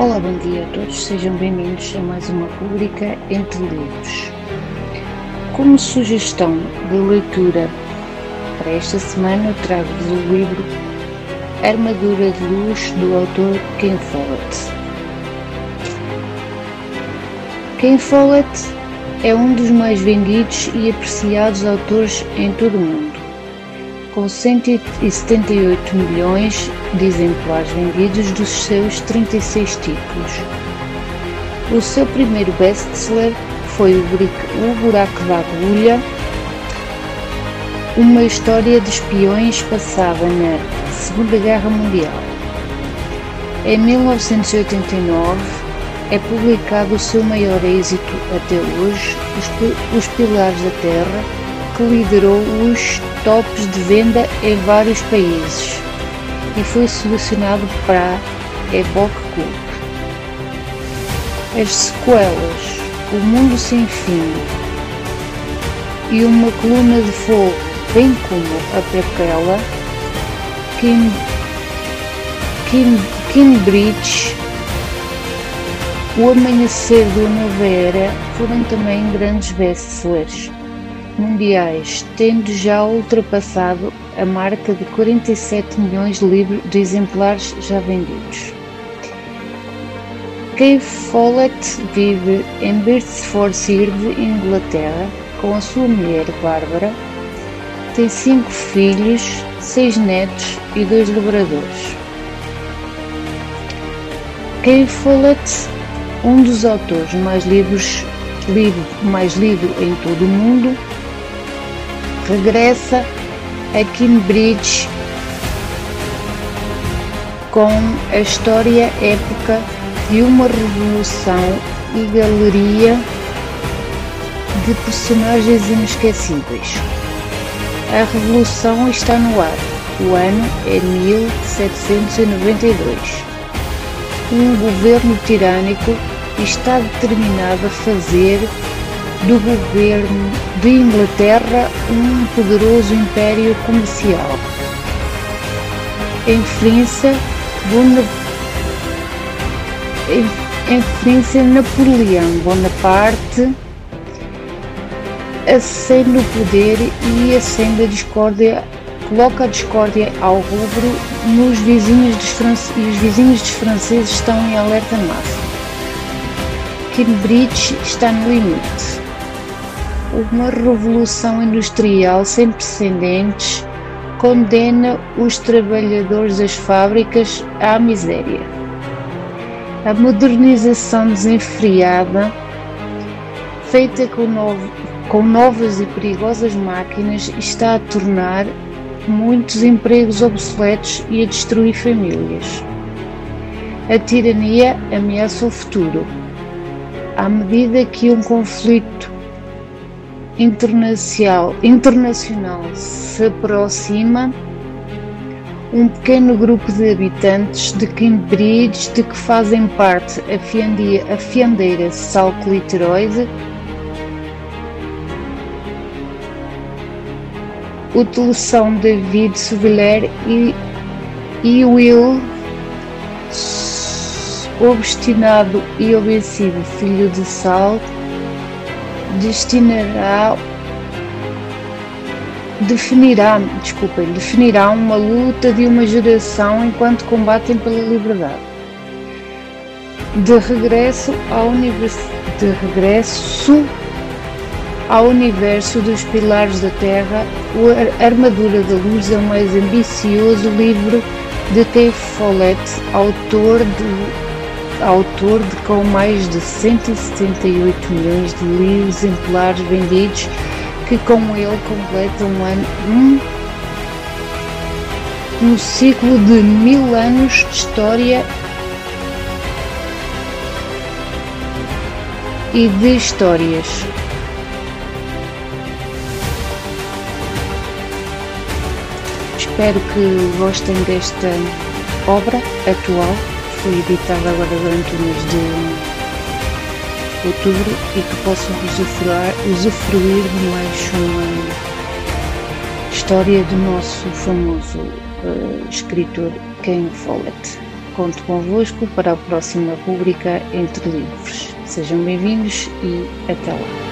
Olá, bom dia a todos, sejam bem-vindos a mais uma rubrica Entre Livros. Como sugestão de leitura para esta semana, trago-vos o livro Armadura de Luz do autor Ken Follett. Ken Follett é um dos mais vendidos e apreciados autores em todo o mundo com 178 milhões de exemplares vendidos dos seus 36 títulos. O seu primeiro best-seller foi O Buraco da Agulha, uma história de espiões passada na Segunda Guerra Mundial. Em 1989 é publicado o seu maior êxito até hoje, Os Pilares da Terra, que liderou os tops de venda em vários países e foi selecionado para a Epoch Club. As sequelas O Mundo Sem Fim e Uma Coluna de Fogo, bem como a prequela Kim, Kim, Kimbridge O Amanhecer da Nova Era foram também grandes best-sellers mundiais, tendo já ultrapassado a marca de 47 milhões de, livros, de exemplares já vendidos. Kay Follett vive em Birdsford Inglaterra, com a sua mulher Bárbara. Tem cinco filhos, seis netos e dois labradores. Kay Follett, um dos autores mais livros, livro mais lido em todo o mundo, regressa a Cambridge com a história épica de uma revolução e galeria de personagens inesquecíveis. A revolução está no ar. O ano é 1792. Um governo tirânico está determinado a fazer do governo de Inglaterra um poderoso império comercial. Em França, em França, Napoleão Bonaparte acende o poder e acende a discórdia, coloca a discórdia ao rubro nos vizinhos dos franceses, e os vizinhos dos franceses estão em alerta máximo. Cambridge está no limite uma revolução industrial sem precedentes condena os trabalhadores das fábricas à miséria. A modernização desenfreada, feita com, novo, com novas e perigosas máquinas, está a tornar muitos empregos obsoletos e a destruir famílias. A tirania ameaça o futuro. À medida que um conflito internacional, internacional se aproxima, um pequeno grupo de habitantes de Cambridge de que fazem parte a, fiandia, a fiandeira Salcliteroide, o teleção David Souvillaire e, e Will, obstinado e obsessivo filho de Sal, destinará definirá, desculpem, definirá uma luta de uma geração enquanto combatem pela liberdade. De regresso ao universo, de regresso ao universo dos pilares da Terra, a Armadura da Luz é o mais ambicioso livro de T. Follett, autor de autor de com mais de 178 milhões de exemplares vendidos, que com ele completa um ano um, um ciclo de mil anos de história e de histórias. Espero que gostem desta obra atual foi editado agora durante o mês de outubro e que possam usufruir, usufruir de mais uma história do nosso famoso uh, escritor Ken Follett. conto convosco para a próxima rubrica Entre Livros. Sejam bem-vindos e até lá.